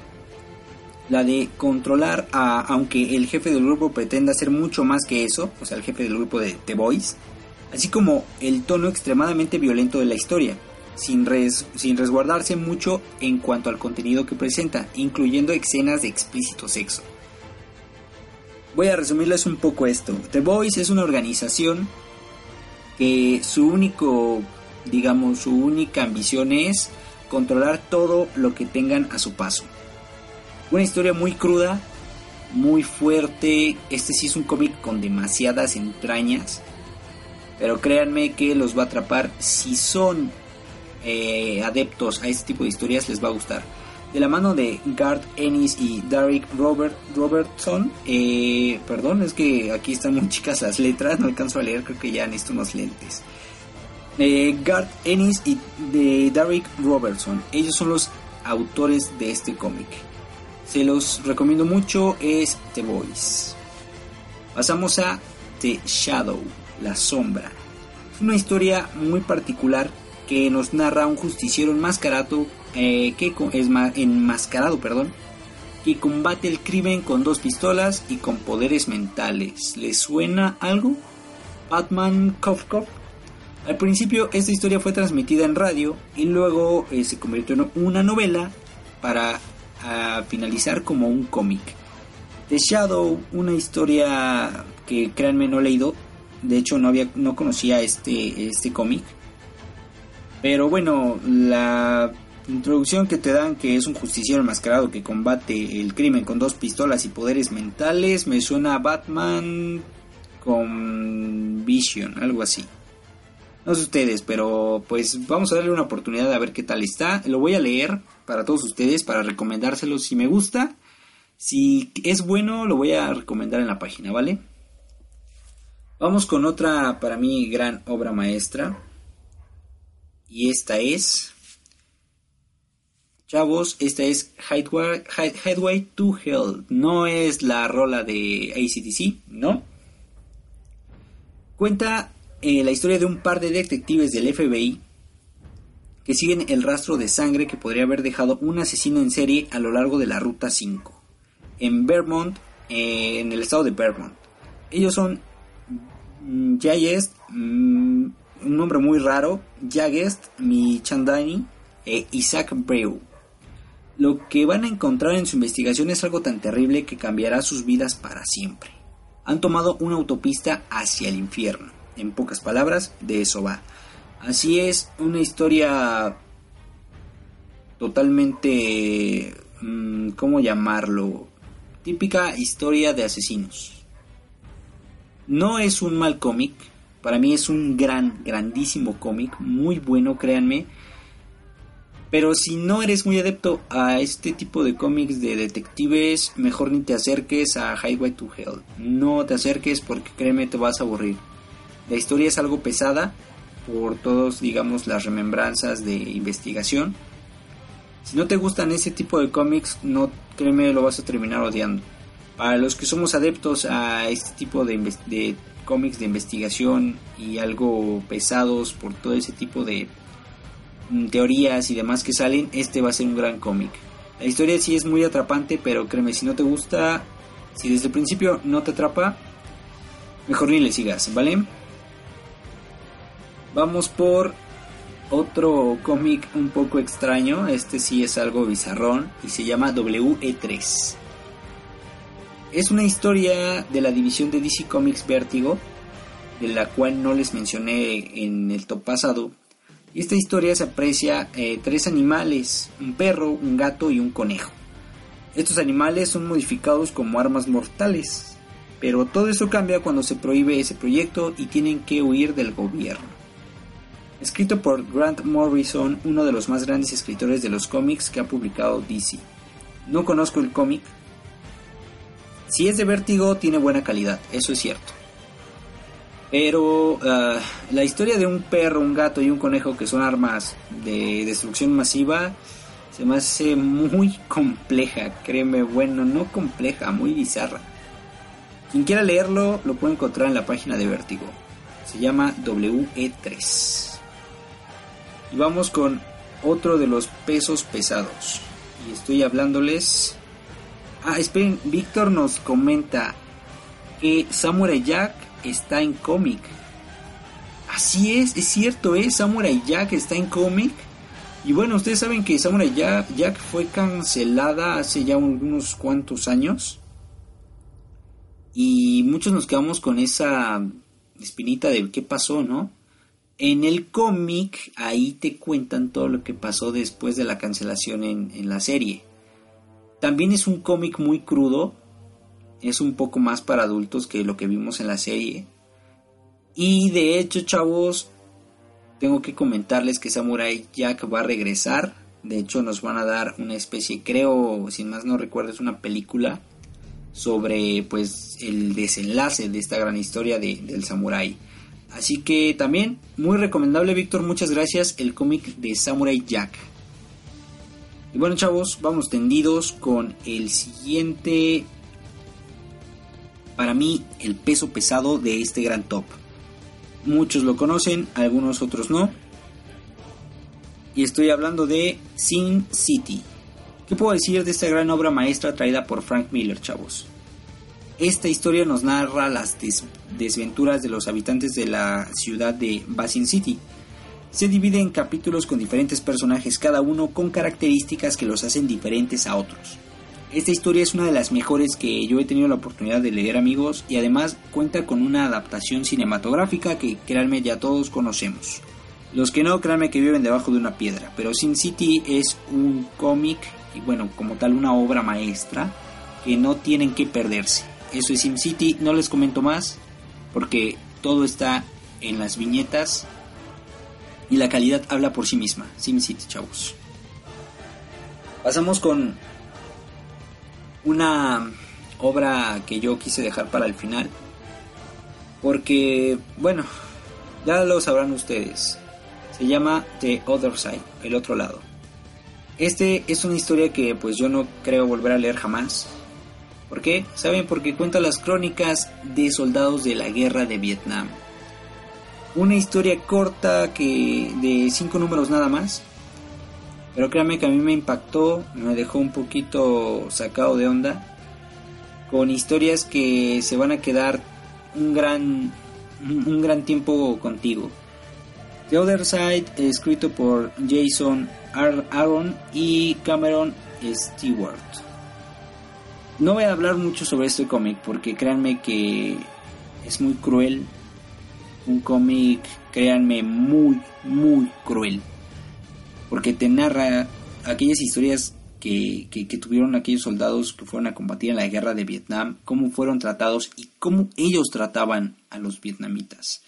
la de controlar a, aunque el jefe del grupo pretenda hacer mucho más que eso, o sea, el jefe del grupo de The Voice, así como el tono extremadamente violento de la historia, sin, res- sin resguardarse mucho en cuanto al contenido que presenta, incluyendo escenas de explícito sexo. Voy a resumirles un poco esto. The Voice es una organización que su único, digamos, su única ambición es controlar todo lo que tengan a su paso. Una historia muy cruda, muy fuerte. Este sí es un cómic con demasiadas entrañas. Pero créanme que los va a atrapar. Si son eh, adeptos a este tipo de historias, les va a gustar. De la mano de Garth Ennis y Derek Robert, Robertson. eh, perdón, es que aquí están muy (laughs) chicas las letras. No alcanzo a leer, creo que ya necesito unos lentes. Eh, Garth Ennis y de Derek Robertson. Ellos son los autores de este cómic. Se los recomiendo mucho, es The Voice. Pasamos a The Shadow, La Sombra. Es una historia muy particular que nos narra un justiciero enmascarado, eh, que es ma- enmascarado, perdón, que combate el crimen con dos pistolas y con poderes mentales. ¿Les suena algo? Batman. Al principio esta historia fue transmitida en radio y luego eh, se convirtió en una novela para ah, finalizar como un cómic. The Shadow, una historia que créanme no he leído, de hecho no había no conocía este este cómic. Pero bueno, la introducción que te dan que es un justiciero enmascarado que combate el crimen con dos pistolas y poderes mentales me suena a Batman con Vision, algo así. No sé ustedes, pero pues vamos a darle una oportunidad a ver qué tal está. Lo voy a leer para todos ustedes, para recomendárselo si me gusta. Si es bueno, lo voy a recomendar en la página, ¿vale? Vamos con otra, para mí, gran obra maestra. Y esta es... Chavos, esta es Headway, to Hell. No es la rola de ACDC, ¿no? Cuenta eh, la historia de un par de detectives del FBI que siguen el rastro de sangre que podría haber dejado un asesino en serie a lo largo de la Ruta 5, en Vermont, eh, en el estado de Vermont. Ellos son mm, J.S. mm, un nombre muy raro, Jagest, Michandani e Isaac Breu. Lo que van a encontrar en su investigación es algo tan terrible que cambiará sus vidas para siempre. Han tomado una autopista hacia el infierno. En pocas palabras, de eso va. Así es, una historia totalmente... Mm, ¿Cómo llamarlo? Típica historia de asesinos. No es un mal cómic, para mí es un gran, grandísimo cómic, muy bueno, créanme. Pero si no eres muy adepto a este tipo de cómics de detectives, mejor ni te acerques a Highway to Hell. No te acerques porque créeme te vas a aburrir. La historia es algo pesada por todos, digamos, las remembranzas de investigación. Si no te gustan ese tipo de cómics, no créeme lo vas a terminar odiando. Para los que somos adeptos a este tipo de, de cómics de investigación y algo pesados por todo ese tipo de mm, teorías y demás que salen, este va a ser un gran cómic. La historia sí es muy atrapante, pero créeme, si no te gusta, si desde el principio no te atrapa, mejor ni le sigas, ¿vale? Vamos por otro cómic un poco extraño, este sí es algo bizarrón y se llama WE3. Es una historia de la división de DC Comics Vértigo, de la cual no les mencioné en el top pasado. Y esta historia se aprecia eh, tres animales, un perro, un gato y un conejo. Estos animales son modificados como armas mortales, pero todo eso cambia cuando se prohíbe ese proyecto y tienen que huir del gobierno. Escrito por Grant Morrison, uno de los más grandes escritores de los cómics que ha publicado DC. No conozco el cómic, si es de vértigo, tiene buena calidad, eso es cierto. Pero ah, la historia de un perro, un gato y un conejo que son armas de destrucción masiva se me hace muy (laughs) compleja, créeme, bueno, no compleja, muy bizarra. Quien quiera leerlo lo puede encontrar en la página de Vértigo. Se llama WE3. Y vamos con otro de los pesos pesados. Y estoy hablándoles Ah, esperen, Víctor nos comenta que Samurai Jack está en cómic. Así es, es cierto, ¿eh? Samurai Jack está en cómic. Y bueno, ustedes saben que Samurai Jack, Jack fue cancelada hace ya unos cuantos años. Y muchos nos quedamos con esa espinita de qué pasó, ¿no? En el cómic, ahí te cuentan todo lo que pasó después de la cancelación en, la serie. También es un cómic muy crudo, es un poco más para adultos que lo que vimos en la serie. Y de hecho, chavos, tengo que comentarles que Samurai Jack va a regresar. De hecho, nos van a dar una especie, creo, si más no recuerdo, es una película sobre pues el desenlace de esta gran historia de, del Samurai. Así que también muy recomendable, Víctor, muchas gracias, el cómic de Samurai Jack. Y bueno chavos, vamos tendidos con el siguiente, para mí, el peso pesado de este gran top. Muchos lo conocen, algunos otros no. Y estoy hablando de Sin City. ¿Qué puedo decir de esta gran obra maestra traída por Frank Miller, chavos? Esta historia nos narra las desventuras de los habitantes de la ciudad de Basin City, se divide en capítulos con diferentes personajes, cada uno con características que los hacen diferentes a otros. Esta historia es una de las mejores que yo he tenido la oportunidad de leer amigos y además cuenta con una adaptación cinematográfica que créanme ya todos conocemos. Los que no, créanme que viven debajo de una piedra, pero Sin City es un cómic y bueno, como tal una obra maestra que no tienen que perderse. Eso es Sin City, no les comento más porque todo está en las viñetas y la calidad habla por sí misma. SimCity, chavos. Pasamos con una obra que yo quise dejar para el final. Porque, bueno, ya lo sabrán ustedes. Se llama The Other Side, el otro lado. Este es una historia que pues yo no creo volver a leer jamás. ¿Por qué? ¿Saben? Porque cuenta las crónicas de soldados de la guerra de Vietnam una historia corta que de cinco números nada más. Pero créanme que a mí me impactó, me dejó un poquito sacado de onda. Con historias que se van a quedar un gran, un gran tiempo contigo. The Other Side, escrito por Jason Aaron y Cameron Stewart. No voy a hablar mucho sobre este cómic porque créanme que es muy cruel. Un cómic, créanme, muy, muy cruel. Porque te narra aquellas historias que, que, tuvieron aquellos soldados que fueron a combatir en la guerra de Vietnam, cómo fueron tratados y cómo ellos trataban a los vietnamitas.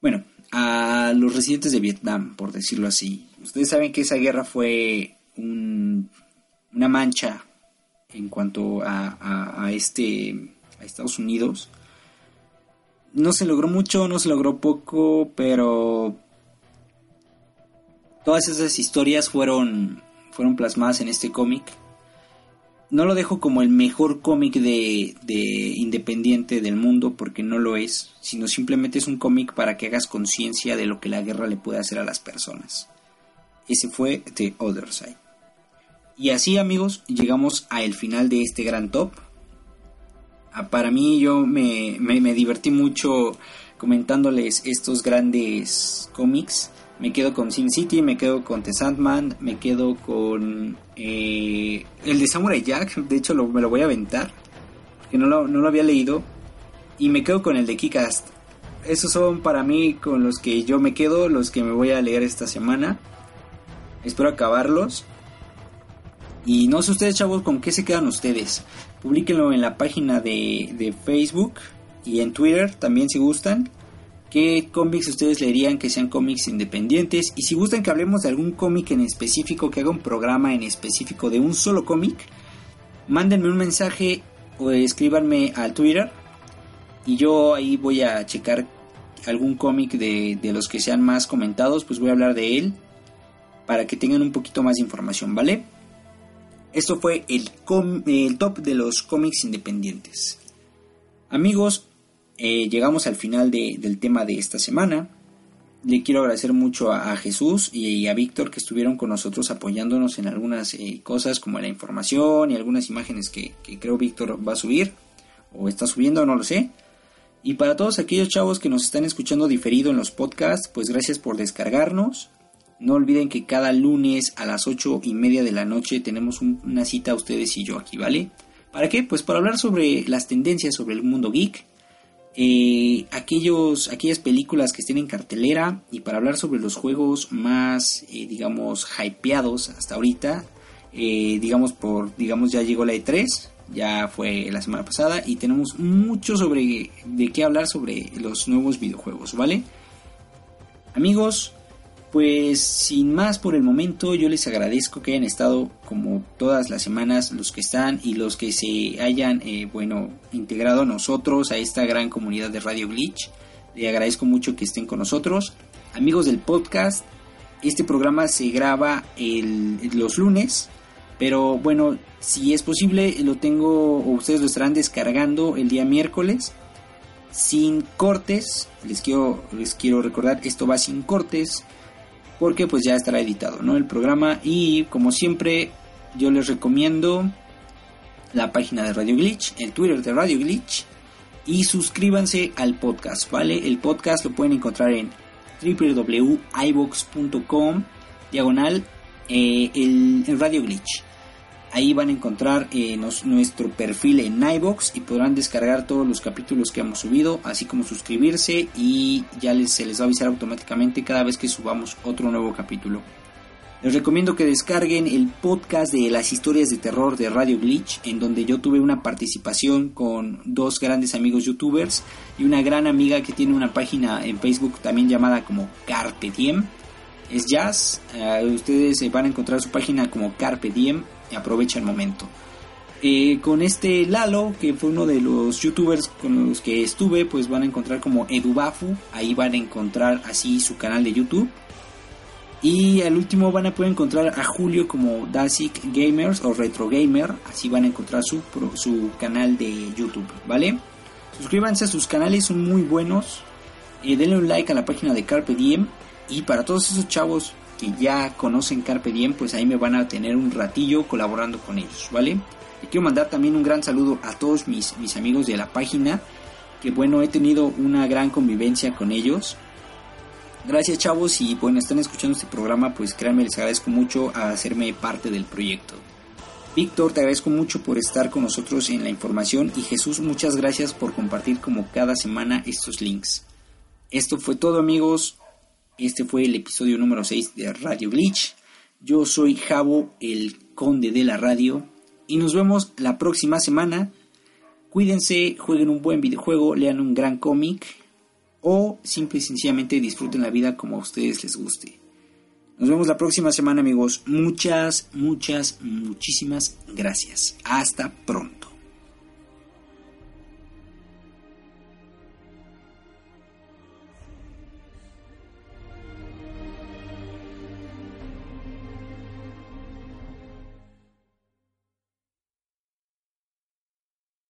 Bueno, a los residentes de Vietnam, por decirlo así. Ustedes saben que esa guerra fue una mancha en cuanto a, este a Estados Unidos. No se logró mucho, no se logró poco, pero todas esas historias fueron fueron plasmadas en este cómic. No lo dejo como el mejor cómic de, de, independiente del mundo porque no lo es, sino simplemente es un cómic para que hagas conciencia de lo que la guerra le puede hacer a las personas. Ese fue The Other Side. Y así amigos, llegamos al final de este gran top. Ah, para mí yo me, me, divertí mucho comentándoles estos grandes cómics. Me quedo con Sin City, me quedo con The Sandman, me quedo con eh, el de Samurai Jack. De hecho me lo voy a aventar, porque no lo, no lo había leído. Y me quedo con el de Kikast. Esos son para mí con los que yo me quedo, los que me voy a leer esta semana. Espero acabarlos. Y no sé ustedes, chavos, con qué se quedan ustedes. Publíquenlo en la página de, Facebook y en Twitter también si gustan. ¿Qué cómics ustedes leerían que sean cómics independientes? Y si gustan que hablemos de algún cómic en específico, que haga un programa en específico de un solo cómic, mándenme un mensaje o escríbanme al Twitter. Y yo ahí voy a checar algún cómic de, de los que sean más comentados, pues voy a hablar de él para que tengan un poquito más de información, ¿vale? Esto fue el, top de los cómics independientes. Amigos, eh, llegamos al final del tema de esta semana. Le quiero agradecer mucho a, Jesús y, a Víctor que estuvieron con nosotros apoyándonos en algunas eh, cosas como la información y algunas imágenes que, que creo Víctor va a subir o está subiendo, no lo sé. Y para todos aquellos chavos que nos están escuchando diferido en los podcasts, pues gracias por descargarnos. No olviden que cada lunes a las 8 y media de la noche tenemos una cita ustedes y yo aquí, ¿vale? ¿Para qué? Pues para hablar sobre las tendencias sobre el mundo geek, eh, aquellos, aquellas películas que estén en cartelera y para hablar sobre los juegos más, eh, digamos, hypeados hasta ahorita. Eh, digamos, por, digamos, ya llegó la E3, ya fue la semana pasada y tenemos mucho sobre de qué hablar sobre los nuevos videojuegos, ¿vale? Amigos, pues sin más por el momento, yo les agradezco que hayan estado como todas las semanas los que están y los que se hayan, eh, bueno, integrado a nosotros, a esta gran comunidad de Radio Glitch. Les agradezco mucho que estén con nosotros. Amigos del podcast, este programa se graba los lunes, pero bueno, si es posible, lo tengo o ustedes lo estarán descargando el día miércoles sin cortes. Les quiero, les quiero recordar, esto va sin cortes porque pues ya estará editado, ¿no? El programa y como siempre yo les recomiendo la página de Radio Glitch, el Twitter de Radio Glitch y suscríbanse al podcast, ¿vale? El podcast lo pueden encontrar en www.ibox.com diagonal eh, el Radio Glitch. Ahí van a encontrar eh, nuestro perfil en iBox y podrán descargar todos los capítulos que hemos subido, así como suscribirse y ya les, se les va a avisar automáticamente cada vez que subamos otro nuevo capítulo. Les recomiendo que descarguen el podcast de las historias de terror de Radio Glitch, en donde yo tuve una participación con dos grandes amigos youtubers y una gran amiga que tiene una página en Facebook también llamada como Carpe Diem. Es jazz, eh, ustedes van a encontrar su página como Carpe Diem aprovecha el momento. Eh, con este Lalo, que fue uno de los youtubers con los que estuve, pues van a encontrar como Edubafu, ahí van a encontrar así su canal de YouTube. Y al último van a poder encontrar a Julio como Dasic Gamers o Retro Gamer, así van a encontrar su, su canal de YouTube, ¿vale? Suscríbanse a sus canales, son muy buenos. Eh, denle un like a la página de Carpe Diem. Y para todos esos chavos que ya conocen Carpe Diem, pues ahí me van a tener un ratillo colaborando con ellos, ¿vale? Y quiero mandar también un gran saludo a todos mis, mis amigos de la página, que bueno, he tenido una gran convivencia con ellos. Gracias chavos y bueno, están escuchando este programa, pues créanme, les agradezco mucho a hacerme parte del proyecto. Víctor, te agradezco mucho por estar con nosotros en la información y Jesús, muchas gracias por compartir como cada semana estos links. Esto fue todo amigos, este fue el episodio número 6 de Radio Glitch. Yo soy Javo, el conde de la radio, y nos vemos la próxima semana. Cuídense, jueguen un buen videojuego, lean un gran cómic o simple y sencillamente disfruten la vida como a ustedes les guste. Nos vemos la próxima semana amigos. Muchas, muchas, muchísimas gracias. Hasta pronto.